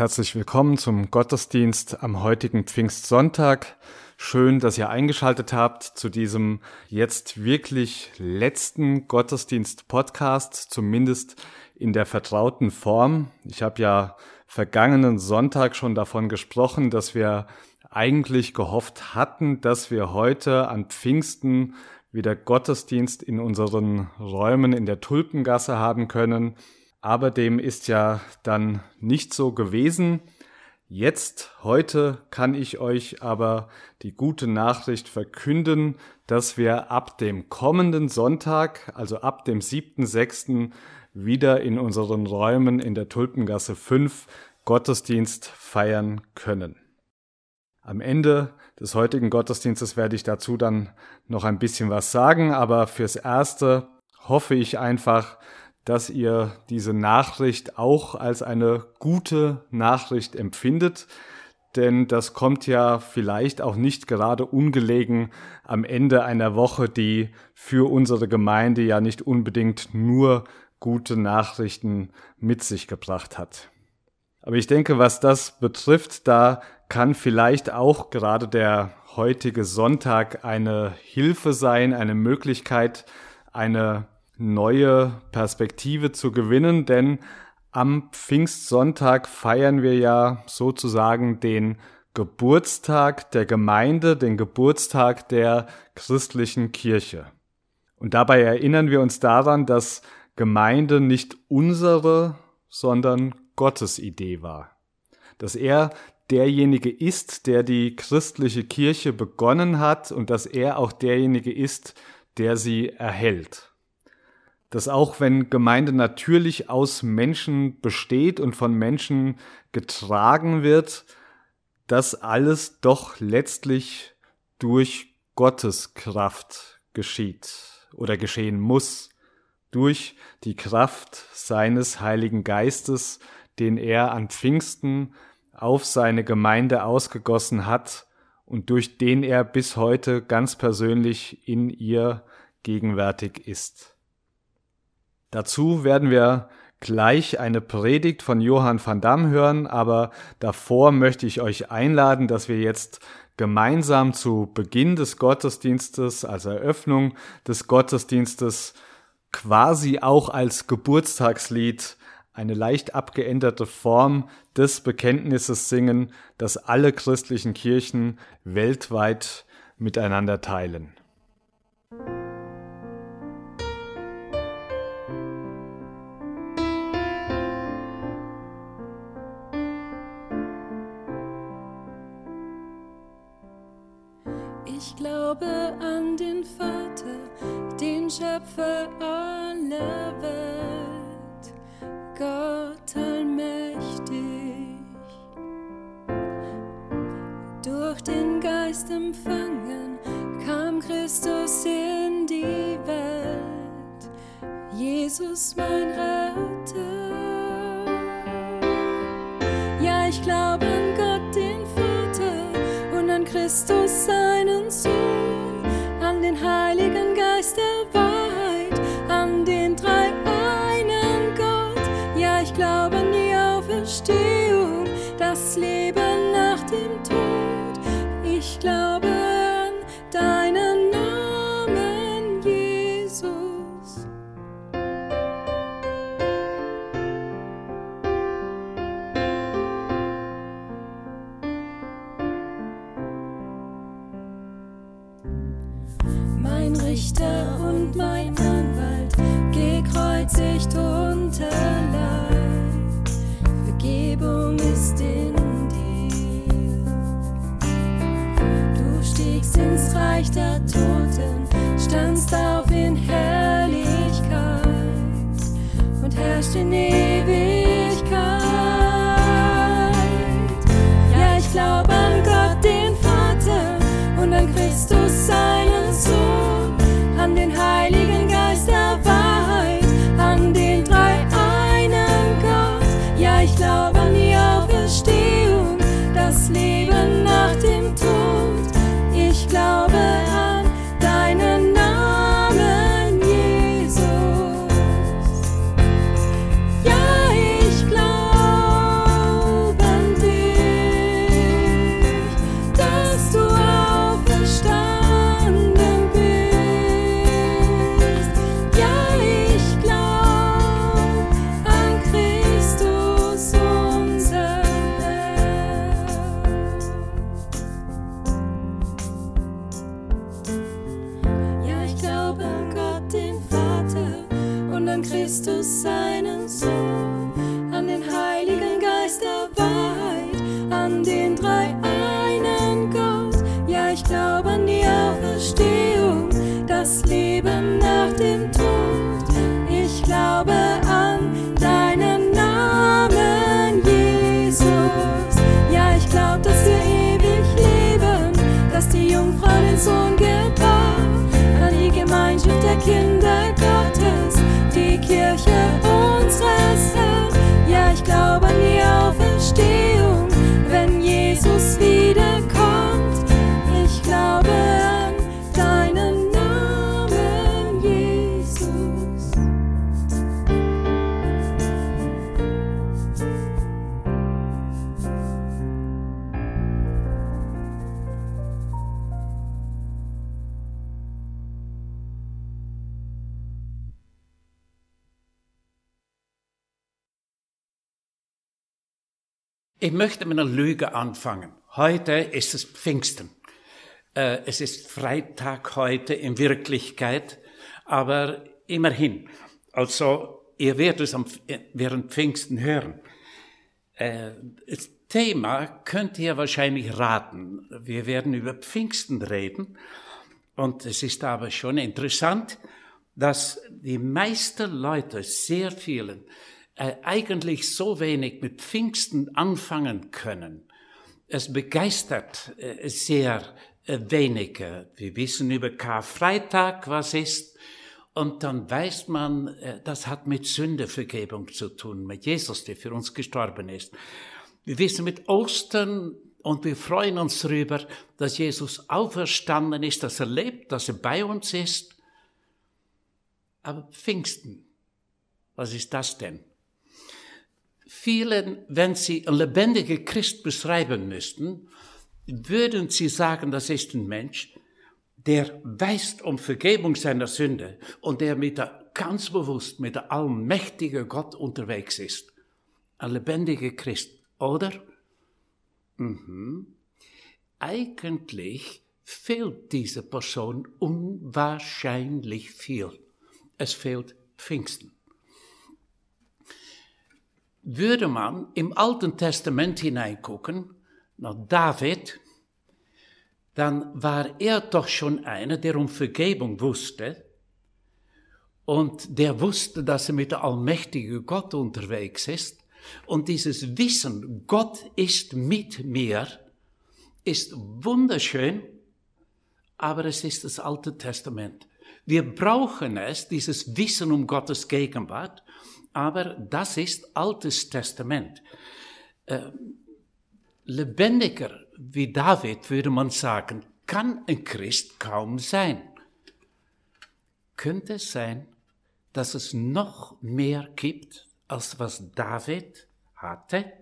herzlich willkommen zum Gottesdienst am heutigen Pfingstsonntag. Schön, dass ihr eingeschaltet habt zu diesem jetzt wirklich letzten Gottesdienst-Podcast, zumindest in der vertrauten Form. Ich habe ja vergangenen Sonntag schon davon gesprochen, dass wir eigentlich gehofft hatten, dass wir heute an Pfingsten wieder Gottesdienst in unseren Räumen in der Tulpengasse haben können. Aber dem ist ja dann nicht so gewesen. Jetzt, heute kann ich euch aber die gute Nachricht verkünden, dass wir ab dem kommenden Sonntag, also ab dem 7.6., wieder in unseren Räumen in der Tulpengasse 5 Gottesdienst feiern können. Am Ende des heutigen Gottesdienstes werde ich dazu dann noch ein bisschen was sagen, aber fürs Erste hoffe ich einfach, dass ihr diese Nachricht auch als eine gute Nachricht empfindet, denn das kommt ja vielleicht auch nicht gerade ungelegen am Ende einer Woche, die für unsere Gemeinde ja nicht unbedingt nur gute Nachrichten mit sich gebracht hat. Aber ich denke, was das betrifft, da kann vielleicht auch gerade der heutige Sonntag eine Hilfe sein, eine Möglichkeit, eine neue Perspektive zu gewinnen, denn am Pfingstsonntag feiern wir ja sozusagen den Geburtstag der Gemeinde, den Geburtstag der christlichen Kirche. Und dabei erinnern wir uns daran, dass Gemeinde nicht unsere, sondern Gottes Idee war. Dass er derjenige ist, der die christliche Kirche begonnen hat und dass er auch derjenige ist, der sie erhält dass auch wenn Gemeinde natürlich aus Menschen besteht und von Menschen getragen wird, das alles doch letztlich durch Gottes Kraft geschieht oder geschehen muss, durch die Kraft seines Heiligen Geistes, den er an Pfingsten auf seine Gemeinde ausgegossen hat und durch den er bis heute ganz persönlich in ihr gegenwärtig ist. Dazu werden wir gleich eine Predigt von Johann van Damme hören, aber davor möchte ich euch einladen, dass wir jetzt gemeinsam zu Beginn des Gottesdienstes, als Eröffnung des Gottesdienstes, quasi auch als Geburtstagslied eine leicht abgeänderte Form des Bekenntnisses singen, das alle christlichen Kirchen weltweit miteinander teilen. Empfangen kam Christus in die Welt, Jesus mein Retter. Ja, ich glaube an Gott, den Vater und an Christus seinen Sohn den Heiligen Christus, seinen Sohn an den Heiligen Geist der Den möchte mit einer Lüge anfangen. Heute ist es Pfingsten. Äh, Es ist Freitag heute in Wirklichkeit, aber immerhin. Also, ihr werdet es am, während Pfingsten hören. Äh, Das Thema könnt ihr wahrscheinlich raten. Wir werden über Pfingsten reden. Und es ist aber schon interessant, dass die meisten Leute, sehr vielen, äh, eigentlich so wenig mit Pfingsten anfangen können. Es begeistert äh, sehr äh, wenige. Wir wissen über Karfreitag, was ist. Und dann weiß man, äh, das hat mit Sündevergebung zu tun, mit Jesus, der für uns gestorben ist. Wir wissen mit Ostern und wir freuen uns darüber, dass Jesus auferstanden ist, dass er lebt, dass er bei uns ist. Aber Pfingsten, was ist das denn? Vielen, wenn sie einen lebendigen Christ beschreiben müssten, würden sie sagen, das ist ein Mensch, der weiß um Vergebung seiner Sünde und der mit der, ganz bewusst mit der allmächtigen Gott unterwegs ist. Ein lebendiger Christ, oder? Mhm. Eigentlich fehlt dieser Person unwahrscheinlich viel. Es fehlt Pfingsten. Würde man im Alten Testament hineingucken, nach David, dann war er doch schon einer, der um Vergebung wusste und der wusste, dass er mit der allmächtigen Gott unterwegs ist. Und dieses Wissen, Gott ist mit mir, ist wunderschön, aber es ist das Alte Testament. Wir brauchen es, dieses Wissen um Gottes Gegenwart, aber das ist Altes Testament. Äh, lebendiger wie David, würde man sagen, kann ein Christ kaum sein. Könnte es sein, dass es noch mehr gibt, als was David hatte?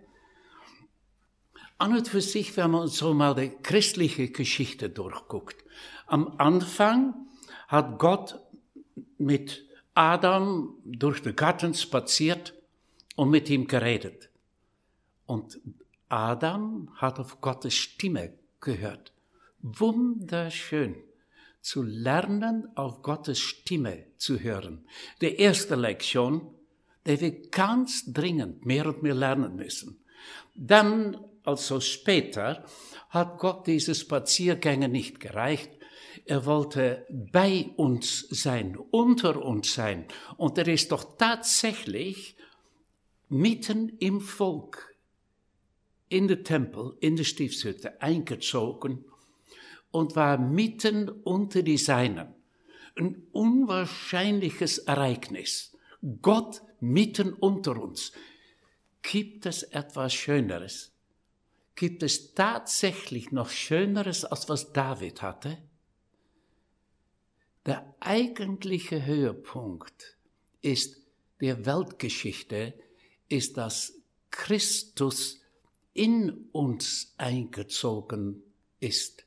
An und für sich, wenn man so mal die christliche Geschichte durchguckt. Am Anfang hat Gott mit Adam durch den Garten spaziert und mit ihm geredet. Und Adam hat auf Gottes Stimme gehört. Wunderschön zu lernen, auf Gottes Stimme zu hören. Die erste Lektion, die wir ganz dringend mehr und mehr lernen müssen. Dann, also später, hat Gott diese Spaziergänge nicht gereicht. Er wollte bei uns sein, unter uns sein. Und er ist doch tatsächlich mitten im Volk, in den Tempel, in der Stiftshütte eingezogen und war mitten unter die Seinen. Ein unwahrscheinliches Ereignis. Gott mitten unter uns. Gibt es etwas Schöneres? Gibt es tatsächlich noch Schöneres, als was David hatte? Der eigentliche Höhepunkt ist der Weltgeschichte, ist, dass Christus in uns eingezogen ist.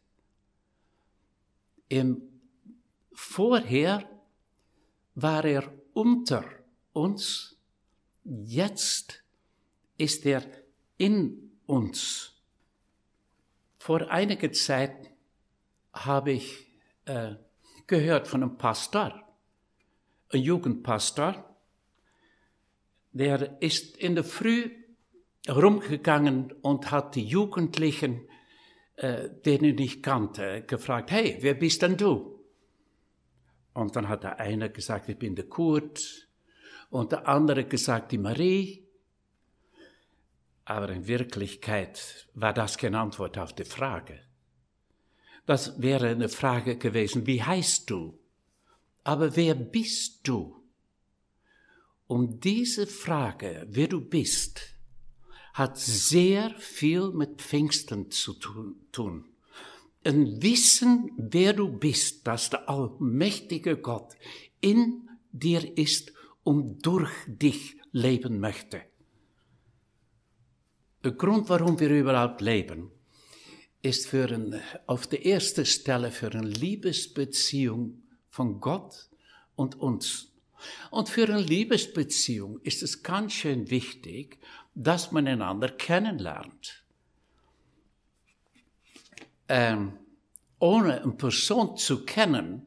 Im Vorher war er unter uns, jetzt ist er in uns. Vor einiger Zeit habe ich äh, gehört von einem Pastor, ein Jugendpastor, der ist in der Früh rumgegangen und hat die Jugendlichen, äh, denen ich kannte, gefragt, hey, wer bist denn du? Und dann hat der eine gesagt, ich bin der Kurt. Und der andere gesagt, die Marie. Aber in Wirklichkeit war das keine Antwort auf die Frage. Das wäre eine Frage gewesen, wie heißt du? Aber wer bist du? Um diese Frage, wer du bist, hat sehr viel mit Pfingsten zu tun. Ein Wissen, wer du bist, dass der allmächtige Gott in dir ist und durch dich leben möchte. Der Grund, warum wir überhaupt leben, ist für ein, auf der ersten Stelle für eine Liebesbeziehung von Gott und uns. Und für eine Liebesbeziehung ist es ganz schön wichtig, dass man einander kennenlernt. Ähm, ohne eine Person zu kennen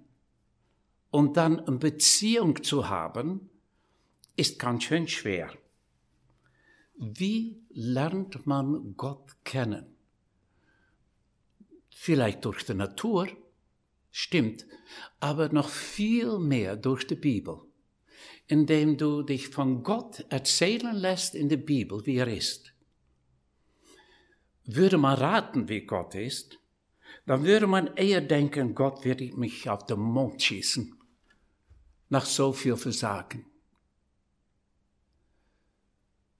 und dann eine Beziehung zu haben, ist ganz schön schwer. Wie lernt man Gott kennen? Vielleicht durch die Natur, stimmt, aber noch viel mehr durch die Bibel indem du dich von Gott erzählen lässt in der Bibel, wie er ist. Würde man raten, wie Gott ist, dann würde man eher denken, Gott wird mich auf den Mond schießen, nach so viel Versagen.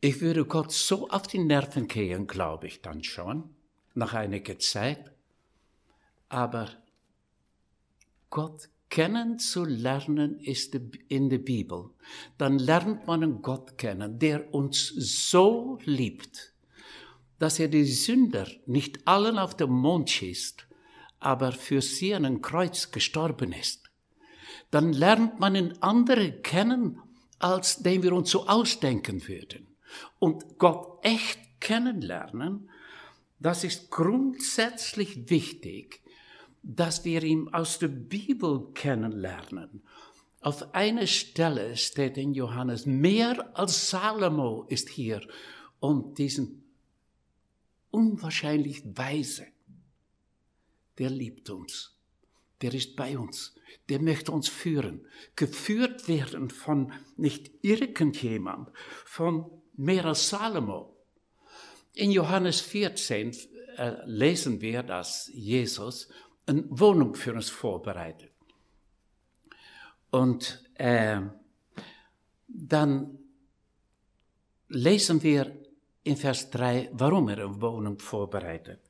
Ich würde Gott so auf die Nerven gehen, glaube ich dann schon, nach einiger Zeit. Aber Gott kennenzulernen ist in der Bibel, dann lernt man einen Gott kennen, der uns so liebt, dass er die Sünder nicht allen auf den Mond schießt, aber für sie an ein Kreuz gestorben ist. Dann lernt man einen anderen kennen, als den wir uns so ausdenken würden. Und Gott echt kennenlernen, das ist grundsätzlich wichtig, dass wir ihn aus der Bibel kennenlernen. Auf einer Stelle steht in Johannes, mehr als Salomo ist hier, um diesen unwahrscheinlich Weise, der liebt uns, der ist bei uns, der möchte uns führen, geführt werden von nicht irgendjemand, von mehr als Salomo. In Johannes 14 äh, lesen wir, dass Jesus eine Wohnung für uns vorbereitet. Und äh, dann lesen wir in Vers 3, warum er eine Wohnung vorbereitet.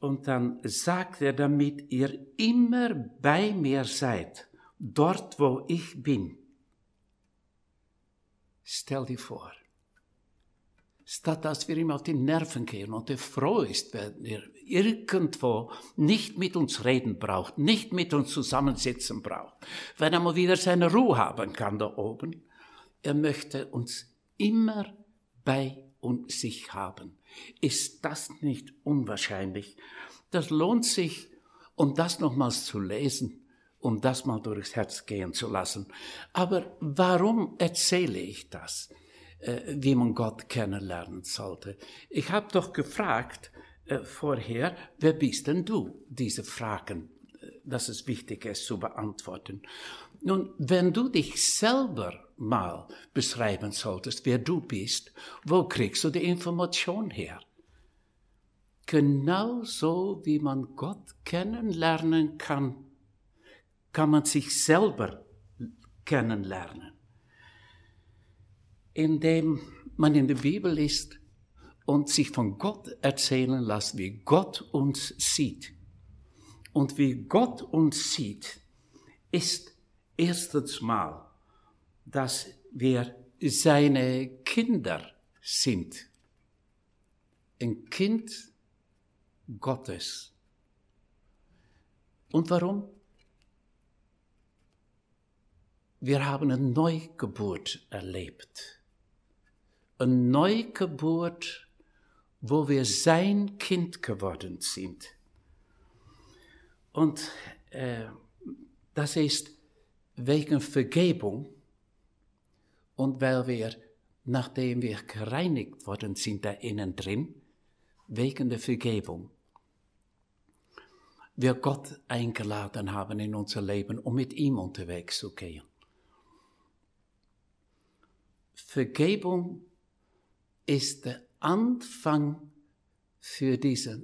Und dann sagt er, damit ihr immer bei mir seid, dort wo ich bin. Stell dir vor, statt dass wir ihm auf die Nerven gehen und er froh ist, wenn er irgendwo nicht mit uns reden braucht, nicht mit uns zusammensitzen braucht, wenn er mal wieder seine Ruhe haben kann da oben. Er möchte uns immer bei uns sich haben. Ist das nicht unwahrscheinlich? Das lohnt sich, um das nochmals zu lesen, um das mal durchs Herz gehen zu lassen. Aber warum erzähle ich das? Äh, wie man Gott kennenlernen sollte. Ich habe doch gefragt äh, vorher, wer bist denn du? Diese Fragen, äh, das ist wichtig, es zu beantworten. Nun, wenn du dich selber mal beschreiben solltest, wer du bist, wo kriegst du die Information her? Genauso wie man Gott kennenlernen kann, kann man sich selber kennenlernen indem man in der Bibel liest und sich von Gott erzählen lässt, wie Gott uns sieht. Und wie Gott uns sieht, ist erstens mal, dass wir seine Kinder sind. Ein Kind Gottes. Und warum? Wir haben eine Neugeburt erlebt eine Neugeburt, wo wir sein Kind geworden sind. Und äh, das ist wegen Vergebung und weil wir nachdem wir gereinigt worden sind da innen drin, wegen der Vergebung, wir Gott eingeladen haben in unser Leben, um mit ihm unterwegs zu gehen. Vergebung ist der Anfang für diese,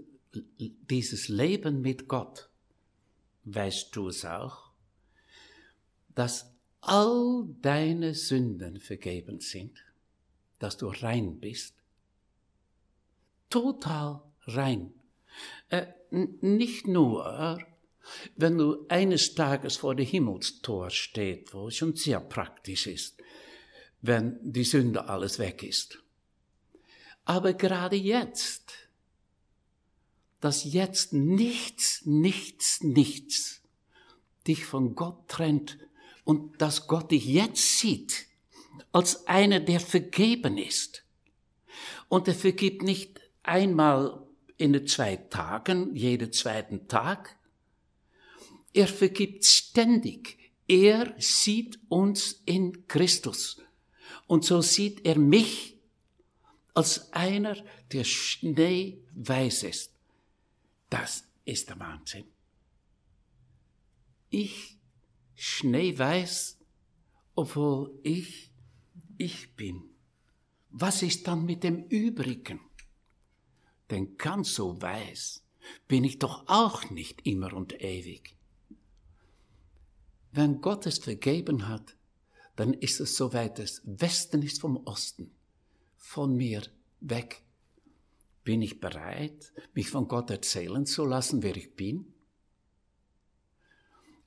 dieses Leben mit Gott. Weißt du es auch, dass all deine Sünden vergeben sind, dass du rein bist? Total rein. Äh, nicht nur, wenn du eines Tages vor dem Himmelstor steht, wo es schon sehr praktisch ist, wenn die Sünde alles weg ist. Aber gerade jetzt, dass jetzt nichts, nichts, nichts dich von Gott trennt und dass Gott dich jetzt sieht als einer, der vergeben ist. Und er vergibt nicht einmal in den zwei Tagen, jeden zweiten Tag. Er vergibt ständig. Er sieht uns in Christus. Und so sieht er mich als einer, der schneeweiß ist. Das ist der Wahnsinn. Ich schneeweiß, obwohl ich ich bin. Was ist dann mit dem Übrigen? Denn ganz so weiß bin ich doch auch nicht immer und ewig. Wenn Gott es vergeben hat, dann ist es so weit, das Westen ist vom Osten, von mir weg. Bin ich bereit, mich von Gott erzählen zu lassen, wer ich bin?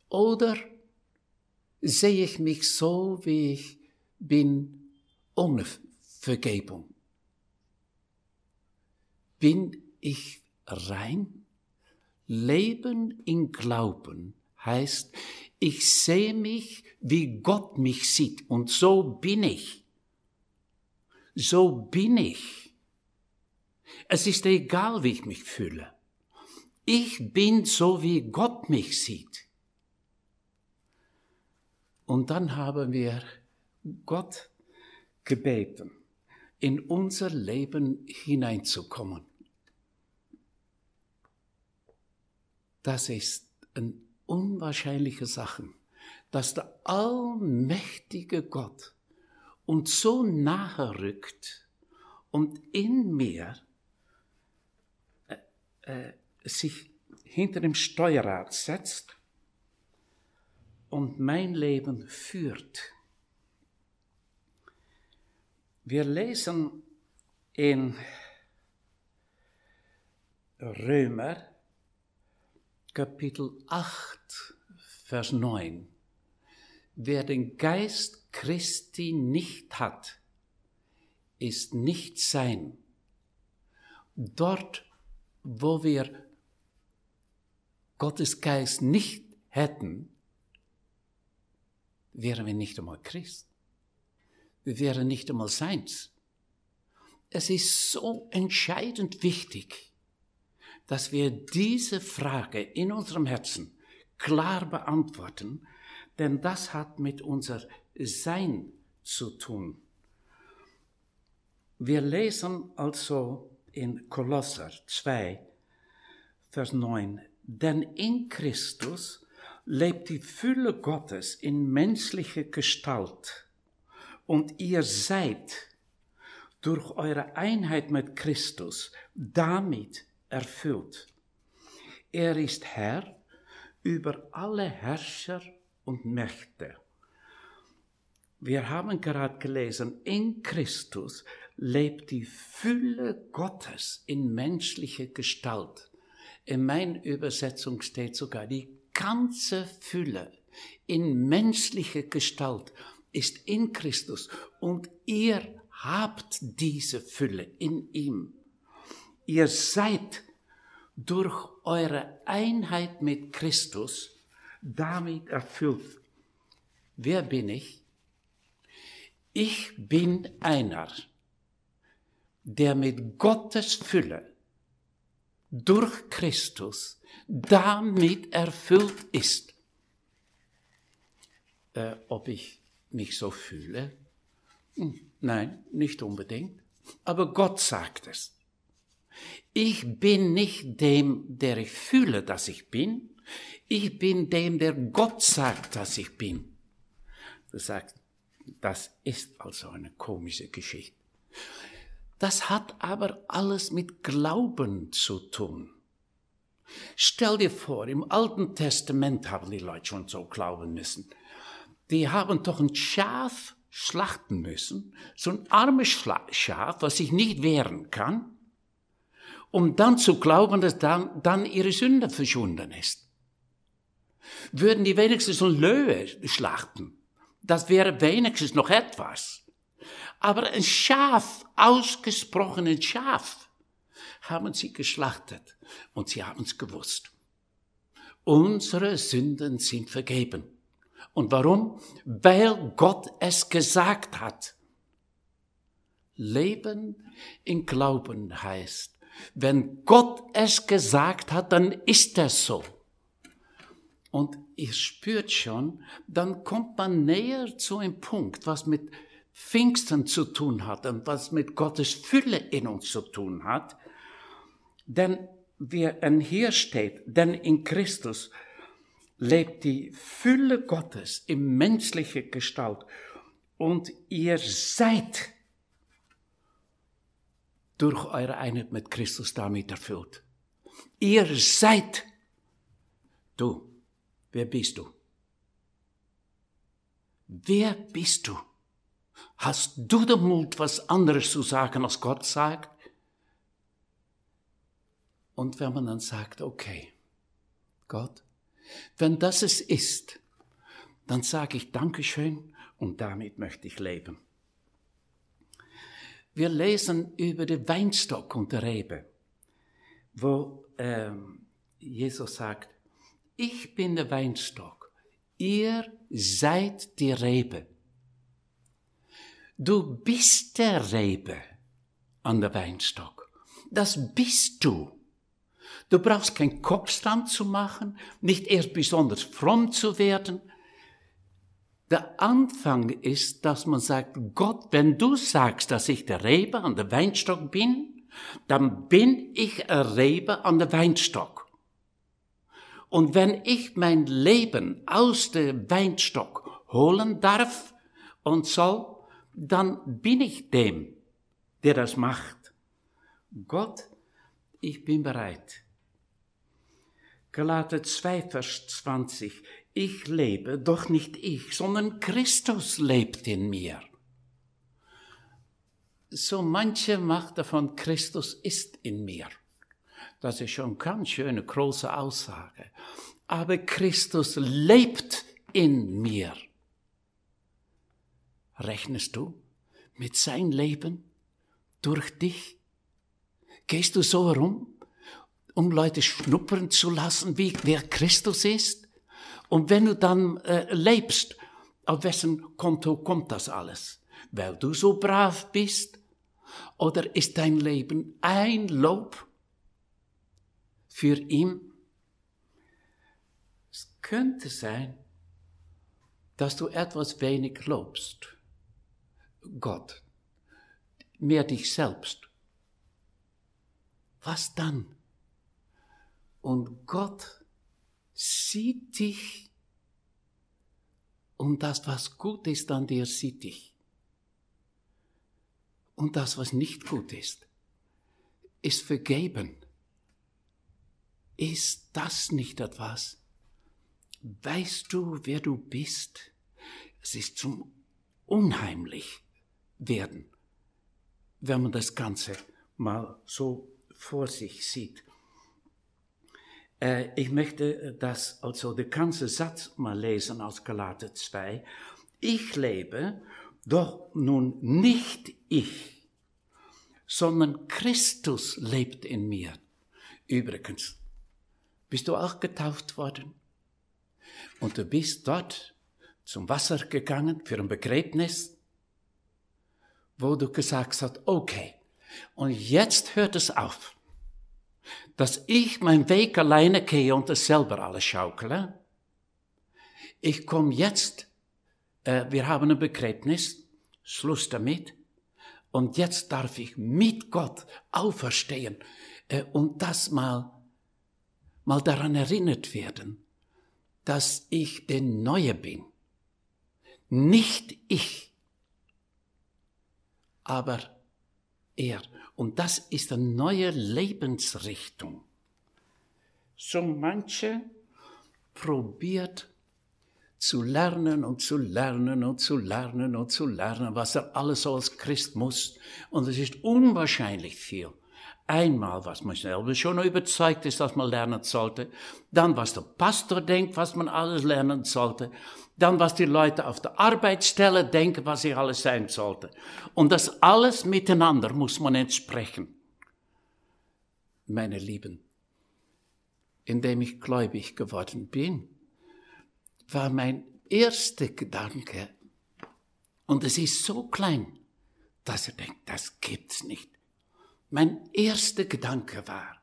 Oder sehe ich mich so, wie ich bin, ohne Vergebung? Bin ich rein? Leben in Glauben heißt, ich sehe mich, wie Gott mich sieht und so bin ich. So bin ich. Es ist egal, wie ich mich fühle. Ich bin so, wie Gott mich sieht. Und dann haben wir Gott gebeten, in unser Leben hineinzukommen. Das ist eine unwahrscheinliche Sache, dass der allmächtige Gott uns so nahe rückt und in mir äh, äh, sich hinter dem Steuerrad setzt und mein Leben führt. Wir lesen in Römer Kapitel 8, Vers 9. Wer den Geist Christi nicht hat, ist nicht sein. Dort, wo wir Gottes Geist nicht hätten, wären wir nicht einmal Christ. Wir wären nicht einmal seins. Es ist so entscheidend wichtig, dass wir diese Frage in unserem Herzen klar beantworten, denn das hat mit unser Sein zu tun. Wir lesen also in Kolosser 2, Vers 9, denn in Christus lebt die Fülle Gottes in menschlicher Gestalt und ihr seid durch eure Einheit mit Christus damit erfüllt. Er ist Herr über alle Herrscher und Mächte. Wir haben gerade gelesen, in Christus lebt die Fülle Gottes in menschlicher Gestalt. In meiner Übersetzung steht sogar die ganze Fülle in menschlicher Gestalt ist in Christus und ihr habt diese Fülle in ihm. Ihr seid durch eure Einheit mit Christus damit erfüllt. Wer bin ich? Ich bin einer, der mit Gottes Fülle durch Christus damit erfüllt ist. Äh, ob ich mich so fühle? Hm, Nein, nicht unbedingt. Aber Gott sagt es. Ich bin nicht dem, der ich fühle, dass ich bin. Ich bin dem, der Gott sagt, dass ich bin. Du sagst, das ist also eine komische Geschichte. Das hat aber alles mit Glauben zu tun. Stell dir vor, im Alten Testament haben die Leute schon so glauben müssen. Die haben doch ein Schaf schlachten müssen, so ein armes Schaf, was sich nicht wehren kann, um dann zu glauben, dass dann, dann ihre Sünde verschwunden ist. Würden die wenigstens ein Löwe schlachten, das wäre wenigstens noch etwas. Aber ein Schaf, ausgesprochen ein Schaf, haben sie geschlachtet und sie haben es gewusst. Unsere Sünden sind vergeben. Und warum? Weil Gott es gesagt hat. Leben in Glauben heißt, wenn Gott es gesagt hat, dann ist es so. Und ihr spürt schon, dann kommt man näher zu einem Punkt, was mit Pfingsten zu tun hat und was mit Gottes Fülle in uns zu tun hat. Denn wie hier steht, denn in Christus lebt die Fülle Gottes in menschlicher Gestalt und ihr seid durch eure Einheit mit Christus damit erfüllt. Ihr seid du. Wer bist du? Wer bist du? Hast du den Mut, was anderes zu sagen, als Gott sagt? Und wenn man dann sagt, okay, Gott, wenn das es ist, dann sage ich Dankeschön und damit möchte ich leben. Wir lesen über den Weinstock und der Rebe, wo ähm, Jesus sagt, ich bin der Weinstock, ihr seid die Rebe. Du bist der Rebe an der Weinstock. Das bist du. Du brauchst keinen Kopfstand zu machen, nicht erst besonders fromm zu werden. Der Anfang ist, dass man sagt, Gott, wenn du sagst, dass ich der Rebe an der Weinstock bin, dann bin ich ein Rebe an der Weinstock. Und wenn ich mein Leben aus dem Weinstock holen darf und soll, dann bin ich dem, der das macht. Gott, ich bin bereit. Galater 2, Vers 20. Ich lebe, doch nicht ich, sondern Christus lebt in mir. So manche macht davon, Christus ist in mir. Das ist schon ganz schöne große Aussage. Aber Christus lebt in mir. Rechnest du mit sein Leben durch dich? Gehst du so herum? um Leute schnuppern zu lassen, wie wer Christus ist. Und wenn du dann äh, lebst, auf wessen Konto kommt das alles? Weil du so brav bist? Oder ist dein Leben ein Lob für ihn? Es könnte sein, dass du etwas wenig lobst. Gott, mehr dich selbst. Was dann? Und Gott sieht dich und das, was gut ist an dir, sieht dich. Und das, was nicht gut ist, ist vergeben. Ist das nicht etwas? Weißt du, wer du bist? Es ist zum unheimlich werden, wenn man das Ganze mal so vor sich sieht. Äh, ich möchte äh, das, also den ganzen Satz mal lesen aus Galater 2. Ich lebe, doch nun nicht ich, sondern Christus lebt in mir. Übrigens, bist du auch getauft worden? Und du bist dort zum Wasser gegangen für ein Begräbnis, wo du gesagt hast, okay, und jetzt hört es auf dass ich mein Weg alleine gehe und es selber alles schaukele. Ich komme jetzt, äh, wir haben ein Begräbnis, Schluss damit. Und jetzt darf ich mit Gott auferstehen äh, und das mal, mal daran erinnert werden, dass ich der Neue bin. Nicht ich, aber er. Und das ist eine neue Lebensrichtung. So manche probiert zu lernen und zu lernen und zu lernen und zu lernen, was er alles als Christ muss. Und es ist unwahrscheinlich viel. Einmal, was man selber schon überzeugt ist, dass man lernen sollte. Dann, was der Pastor denkt, was man alles lernen sollte. Dann, was die Leute auf der Arbeitsstelle denken, was sie alles sein sollte. Und das alles miteinander muss man entsprechen. Meine Lieben, indem ich gläubig geworden bin, war mein erster Gedanke, und es ist so klein, dass er denkt, das gibt's nicht. Mein erster Gedanke war,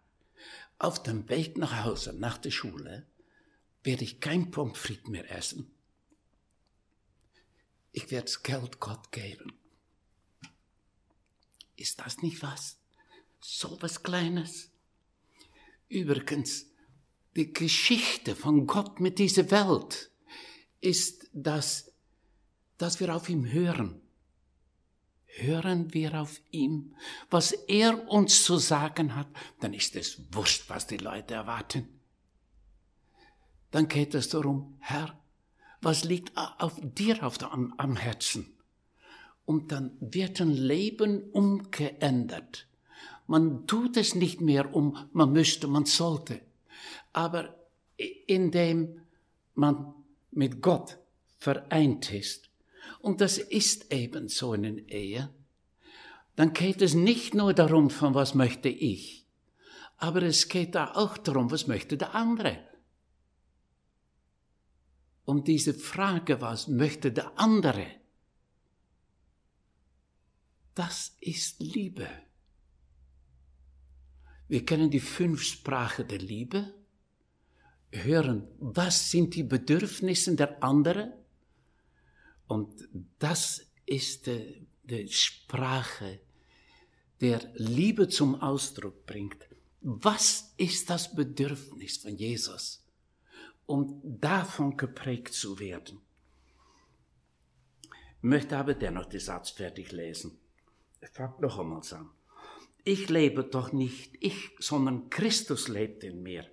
auf dem Weg nach Hause, nach der Schule, werde ich kein Pommes frites mehr essen. Ich werde das Geld Gott geben. Ist das nicht was? So was Kleines. Übrigens, die Geschichte von Gott mit dieser Welt ist, dass, dass wir auf ihm hören. Hören wir auf ihm, was er uns zu sagen hat, dann ist es wurscht, was die Leute erwarten. Dann geht es darum, Herr, was liegt auf dir auf der, am, am Herzen? Und dann wird ein Leben umgeändert. Man tut es nicht mehr um, man müsste, man sollte. Aber indem man mit Gott vereint ist, und das ist eben so in einer Ehe, dann geht es nicht nur darum, von was möchte ich, aber es geht da auch darum, was möchte der andere. Und diese Frage, was möchte der andere, das ist Liebe. Wir kennen die fünf Sprachen der Liebe hören, was sind die Bedürfnisse der anderen? Und das ist die, die Sprache, der Liebe zum Ausdruck bringt. Was ist das Bedürfnis von Jesus? Um davon geprägt zu werden. Ich möchte aber dennoch den Satz fertig lesen. Ich fange noch einmal an. Ich lebe doch nicht ich, sondern Christus lebt in mir.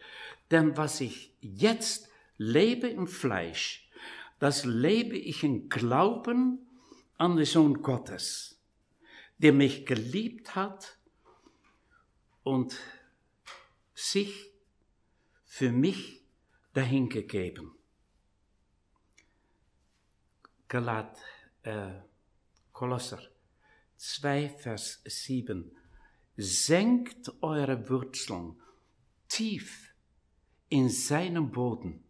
Denn was ich jetzt lebe im Fleisch, das lebe ich im Glauben an den Sohn Gottes, der mich geliebt hat und sich für mich dahingegeben. Galat, äh, Kolosser 2, Vers 7. Senkt eure Wurzeln tief in seinem Boden,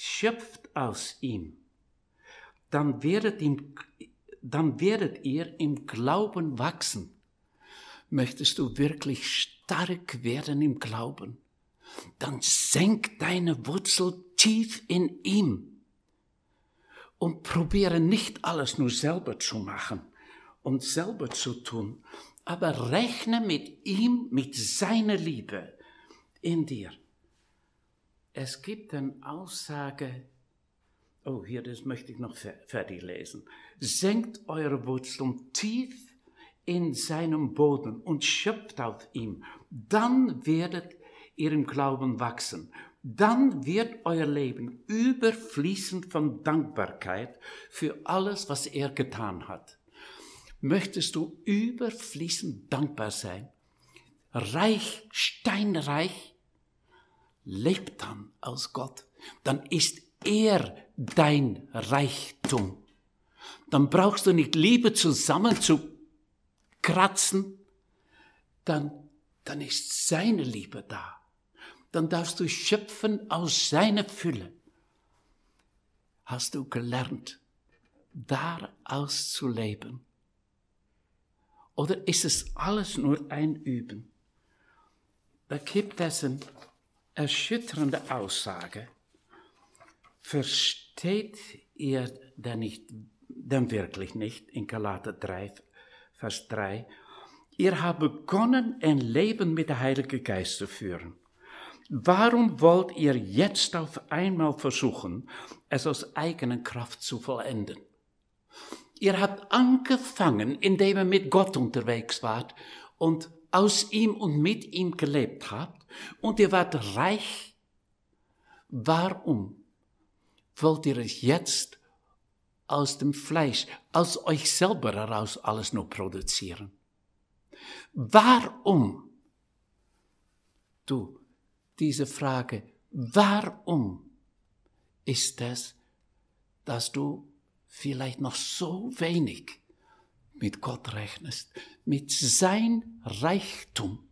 schöpft aus ihm, dann werdet, ihm, dann werdet ihr im Glauben wachsen. Möchtest du wirklich stark werden im Glauben? Dann senk deine Wurzel tief in ihm und probiere nicht alles nur selber zu machen und selber zu tun, aber rechne mit ihm, mit seiner Liebe in dir. Es gibt eine Aussage, oh, hier, das möchte ich noch fertig lesen. Senkt eure Wurzeln tief in seinem Boden und schöpft auf ihm. Dann werdet ihr im Glauben wachsen. Dann wird euer Leben überfließend von Dankbarkeit für alles, was er getan hat. Möchtest du überfließend dankbar sein? reich, steinreich, lebt dann aus Gott. Dann ist er dein Reichtum. Dann brauchst du nicht Liebe zusammen zu kratzen. Dann, dann ist seine Liebe da. Dann darfst du schöpfen aus seiner Fülle. Hast du gelernt, daraus zu leben? Oder ist es alles nur ein Üben? da gibt es eine erschütternde Aussage. Versteht ihr denn nicht denn wirklich nicht, in Galater 3, Vers 3. Ihr habt begonnen, ein Leben mit der Heilige Geist zu führen. Warum wollt ihr jetzt auf einmal versuchen, es aus eigener Kraft zu vollenden? Ihr habt angefangen, indem ihr mit Gott unterwegs wart und aus ihm und mit ihm gelebt habt und ihr wart reich. Warum wollt ihr es jetzt aus dem Fleisch, aus euch selber heraus alles nur produzieren? Warum? Du, diese Frage, warum ist es, dass du vielleicht noch so wenig mit Gott rechnest, mit sein Reichtum,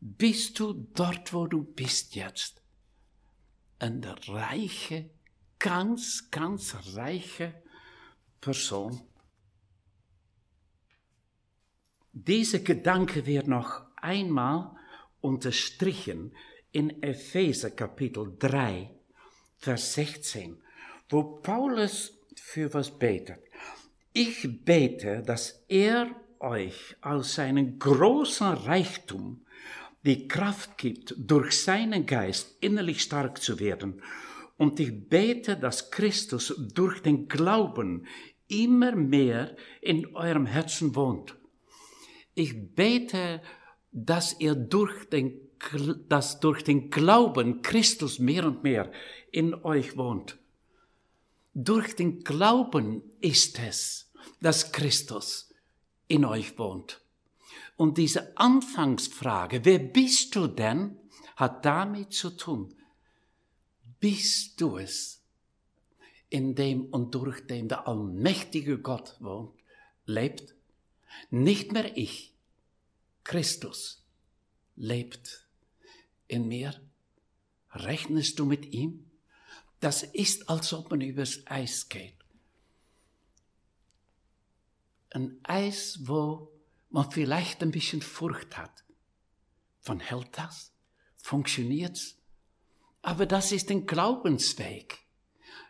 bist du dort, wo du bist jetzt, eine reiche, ganz, ganz reiche Person. Diese Gedanke wird noch einmal unterstrichen in Epheser Kapitel 3, Vers 16, wo Paulus für was betet. Ich bete, dass er euch aus seinem großen Reichtum die Kraft gibt, durch seinen Geist innerlich stark zu werden. Und ich bete, dass Christus durch den Glauben immer mehr in eurem Herzen wohnt. Ich bete, dass er durch den, dass durch den Glauben Christus mehr und mehr in euch wohnt. Durch den Glauben ist es, dass Christus in euch wohnt. Und diese Anfangsfrage, wer bist du denn, hat damit zu tun. Bist du es, in dem und durch dem der allmächtige Gott wohnt, lebt? Nicht mehr ich, Christus lebt in mir. Rechnest du mit ihm? Das ist, als ob man übers Eis geht. Ein Eis, wo man vielleicht ein bisschen Furcht hat. Von hält das? Funktioniert's? Aber das ist ein Glaubensweg.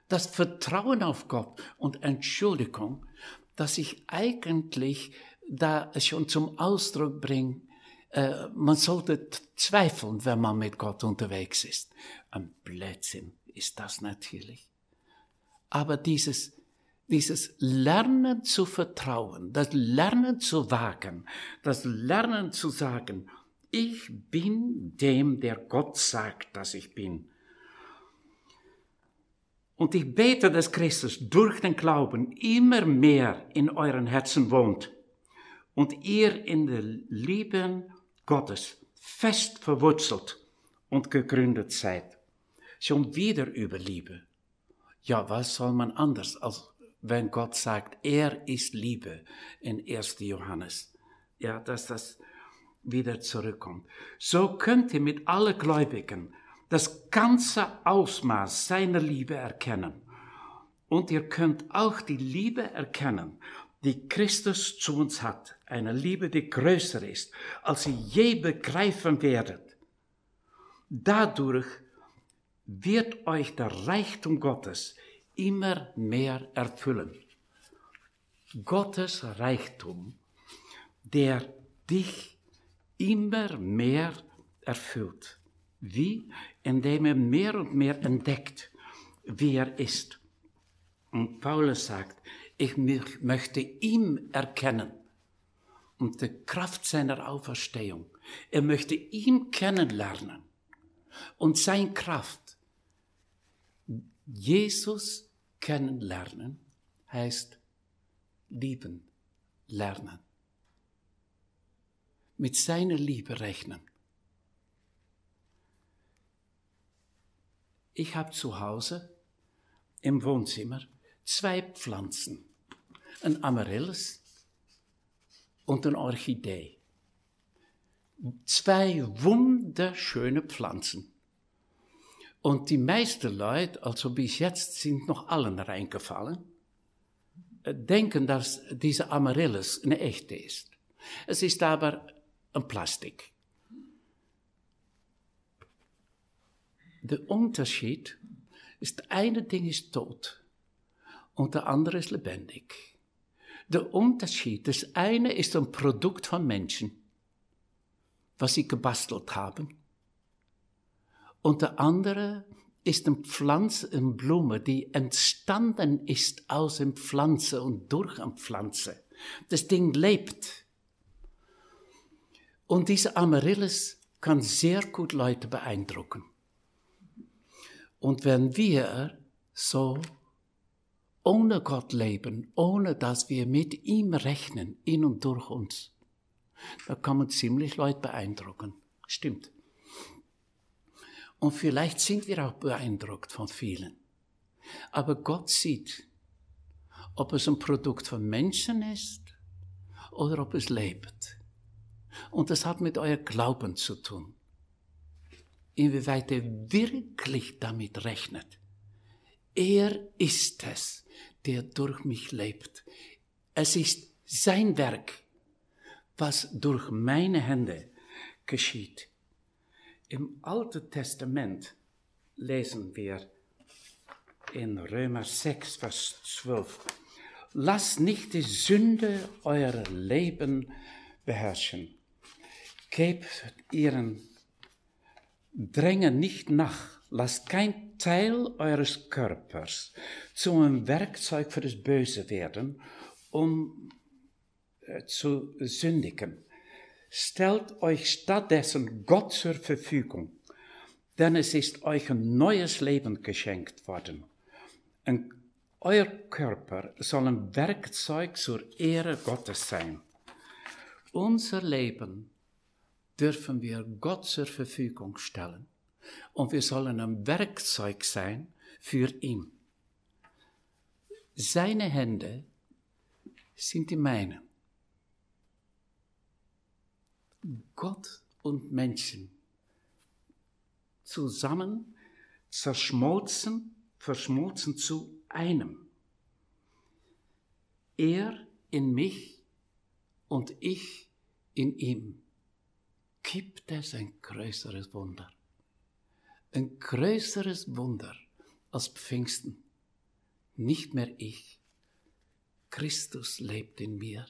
Das Vertrauen auf Gott und Entschuldigung, dass ich eigentlich da schon zum Ausdruck bringe, äh, man sollte zweifeln, wenn man mit Gott unterwegs ist. Ein Blödsinn ist das natürlich. Aber dieses, dieses Lernen zu vertrauen, das Lernen zu wagen, das Lernen zu sagen, ich bin dem, der Gott sagt, dass ich bin. Und ich bete, dass Christus durch den Glauben immer mehr in euren Herzen wohnt und ihr in der Liebe Gottes fest verwurzelt und gegründet seid schon wieder über Liebe. Ja, was soll man anders, als wenn Gott sagt, er ist Liebe in 1. Johannes. Ja, dass das wieder zurückkommt. So könnt ihr mit allen Gläubigen das ganze Ausmaß seiner Liebe erkennen. Und ihr könnt auch die Liebe erkennen, die Christus zu uns hat. Eine Liebe, die größer ist, als ihr je begreifen werdet. Dadurch wird euch der Reichtum Gottes immer mehr erfüllen. Gottes Reichtum, der dich immer mehr erfüllt. Wie? Indem er mehr und mehr entdeckt, wie er ist. Und Paulus sagt, ich möchte ihm erkennen und die Kraft seiner Auferstehung. Er möchte ihn kennenlernen und seine Kraft Jesus kennenlernen heißt lieben lernen. Mit seiner Liebe rechnen. Ich habe zu Hause im Wohnzimmer zwei Pflanzen. Ein Amaryllis und ein Orchidee. Zwei wunderschöne Pflanzen. Und die meisten Leute, also bis jetzt, sind noch allen reingefallen, äh, denken, dass diese Amaryllis eine echte ist. Es ist aber ein Plastik. Der Unterschied ist, eine Ding ist tot und der andere ist lebendig. Der Unterschied, das eine ist ein Produkt von Menschen, was sie gebastelt haben. Und der andere ist eine Pflanze, eine Blume, die entstanden ist aus einer Pflanze und durch eine Pflanze. Das Ding lebt. Und diese Amaryllis kann sehr gut Leute beeindrucken. Und wenn wir so ohne Gott leben, ohne dass wir mit ihm rechnen, in und durch uns, da kann man ziemlich Leute beeindrucken. Stimmt. Und vielleicht sind wir auch beeindruckt von vielen. Aber Gott sieht, ob es ein Produkt von Menschen ist oder ob es lebt. Und das hat mit euer Glauben zu tun. Inwieweit ihr wirklich damit rechnet. Er ist es, der durch mich lebt. Es ist sein Werk, was durch meine Hände geschieht. Im Alten Testament lesen wir in Römer 6, Vers 12. Lasst nicht die Sünde euer Leben beherrschen. Gebt ihren Drängen nicht nach. Lasst kein Teil eures Körpers zu einem Werkzeug für das Böse werden, um äh, zu sündigen stellt euch stattdessen Gott zur Verfügung, denn es ist euch ein neues Leben geschenkt worden. Und euer Körper soll ein Werkzeug zur Ehre Gottes sein. Unser Leben dürfen wir Gott zur Verfügung stellen und wir sollen ein Werkzeug sein für ihn. Seine Hände sind die meinen. Gott und Menschen zusammen zerschmolzen, verschmolzen zu einem. Er in mich und ich in ihm. Gibt es ein größeres Wunder? Ein größeres Wunder als Pfingsten. Nicht mehr ich. Christus lebt in mir.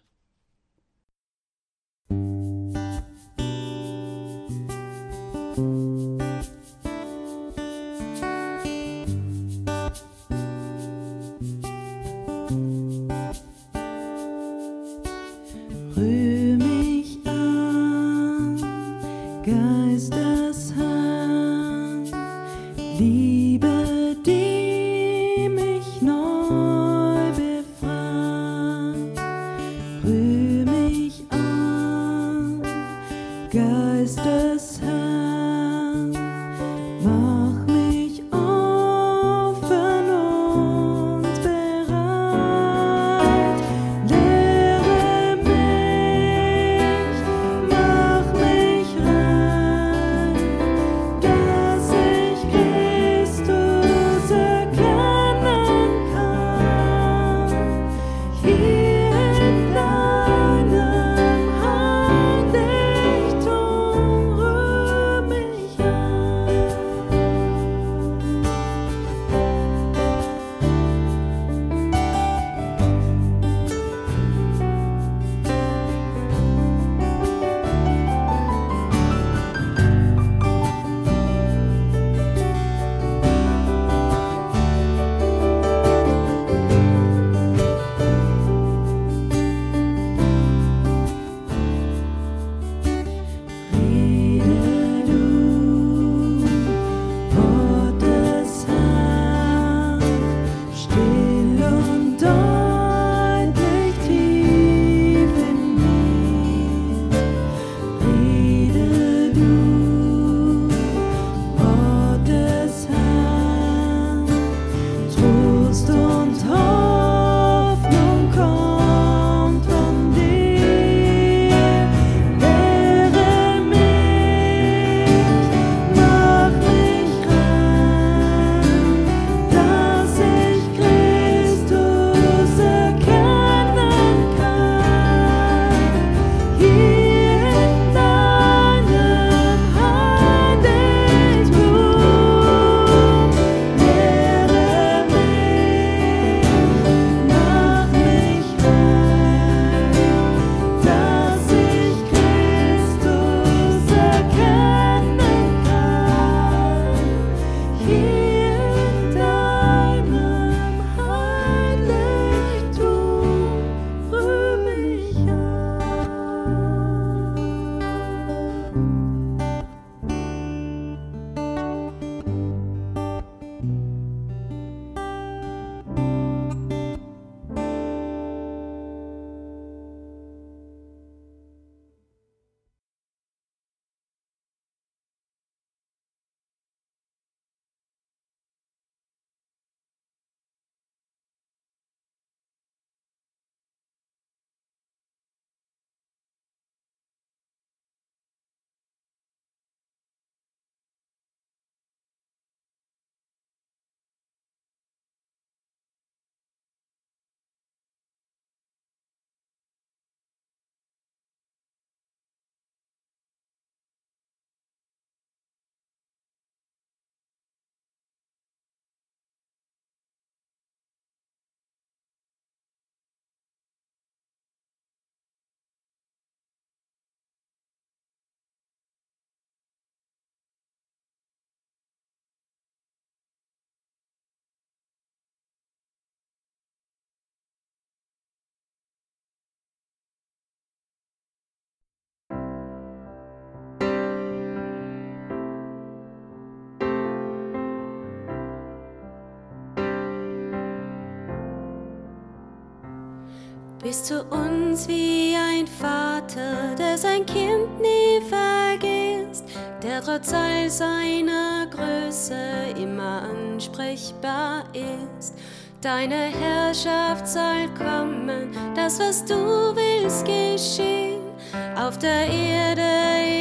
Bist du uns wie ein Vater, der sein Kind nie vergisst, der trotz all seiner Größe immer ansprechbar ist. Deine Herrschaft soll kommen, das, was du willst, geschehen. Auf der Erde,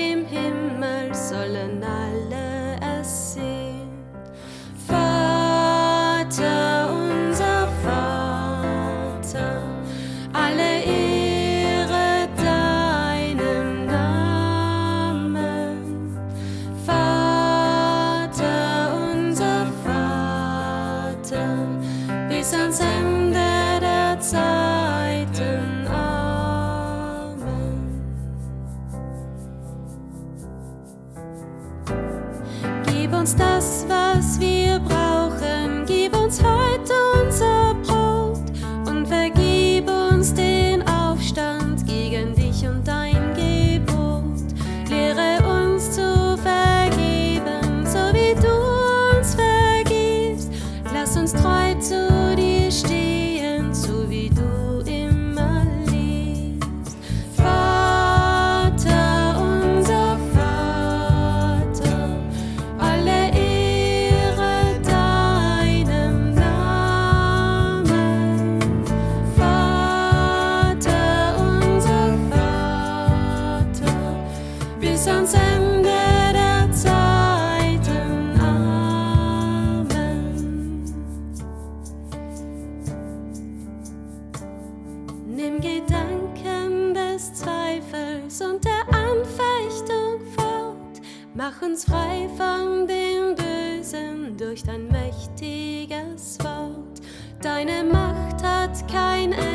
Macht hat kein Ende,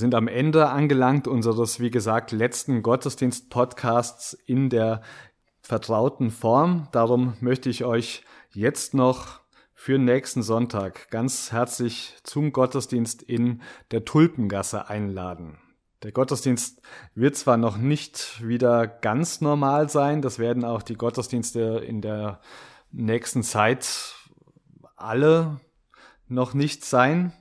sind am Ende angelangt unseres, wie gesagt, letzten Gottesdienst-Podcasts in der vertrauten Form. Darum möchte ich euch jetzt noch für nächsten Sonntag ganz herzlich zum Gottesdienst in der Tulpengasse einladen. Der Gottesdienst wird zwar noch nicht wieder ganz normal sein, das werden auch die Gottesdienste in der nächsten Zeit alle noch nicht sein.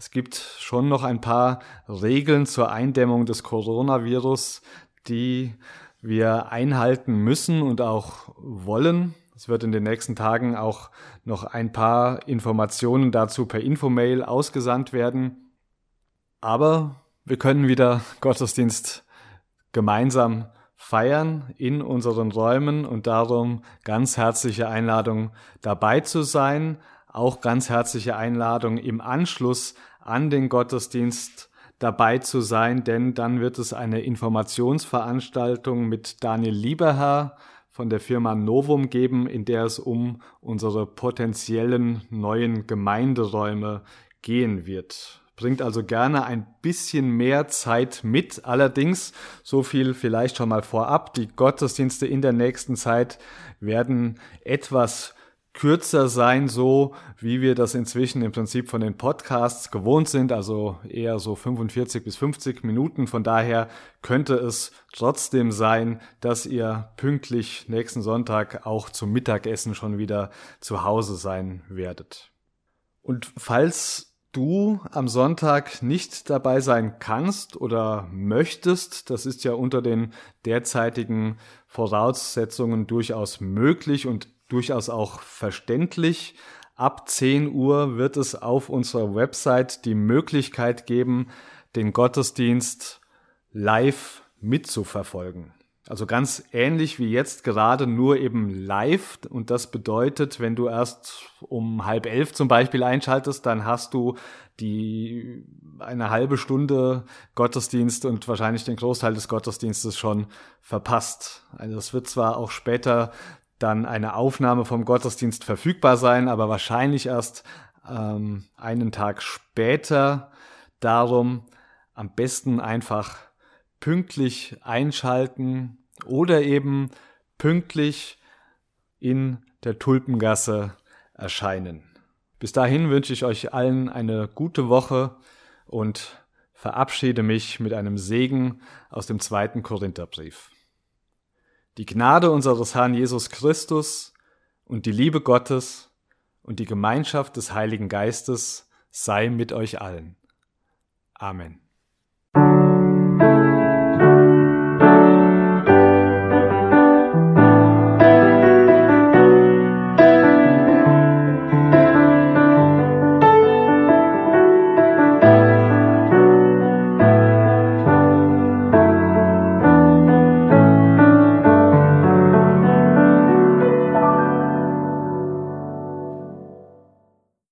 Es gibt schon noch ein paar Regeln zur Eindämmung des Coronavirus, die wir einhalten müssen und auch wollen. Es wird in den nächsten Tagen auch noch ein paar Informationen dazu per Infomail ausgesandt werden. Aber wir können wieder Gottesdienst gemeinsam feiern in unseren Räumen und darum ganz herzliche Einladung dabei zu sein. Auch ganz herzliche Einladung im Anschluss an den Gottesdienst dabei zu sein, denn dann wird es eine Informationsveranstaltung mit Daniel Lieberherr von der Firma Novum geben, in der es um unsere potenziellen neuen Gemeinderäume gehen wird. Bringt also gerne ein bisschen mehr Zeit mit. Allerdings, so viel vielleicht schon mal vorab, die Gottesdienste in der nächsten Zeit werden etwas kürzer sein, so wie wir das inzwischen im Prinzip von den Podcasts gewohnt sind, also eher so 45 bis 50 Minuten. Von daher könnte es trotzdem sein, dass ihr pünktlich nächsten Sonntag auch zum Mittagessen schon wieder zu Hause sein werdet. Und falls du am Sonntag nicht dabei sein kannst oder möchtest, das ist ja unter den derzeitigen Voraussetzungen durchaus möglich und durchaus auch verständlich. Ab 10 Uhr wird es auf unserer Website die Möglichkeit geben, den Gottesdienst live mitzuverfolgen. Also ganz ähnlich wie jetzt gerade, nur eben live. Und das bedeutet, wenn du erst um halb elf zum Beispiel einschaltest, dann hast du die eine halbe Stunde Gottesdienst und wahrscheinlich den Großteil des Gottesdienstes schon verpasst. Also es wird zwar auch später dann eine Aufnahme vom Gottesdienst verfügbar sein, aber wahrscheinlich erst ähm, einen Tag später. Darum am besten einfach pünktlich einschalten, oder eben pünktlich in der Tulpengasse erscheinen. Bis dahin wünsche ich euch allen eine gute Woche und verabschiede mich mit einem Segen aus dem zweiten Korintherbrief. Die Gnade unseres Herrn Jesus Christus und die Liebe Gottes und die Gemeinschaft des Heiligen Geistes sei mit euch allen. Amen.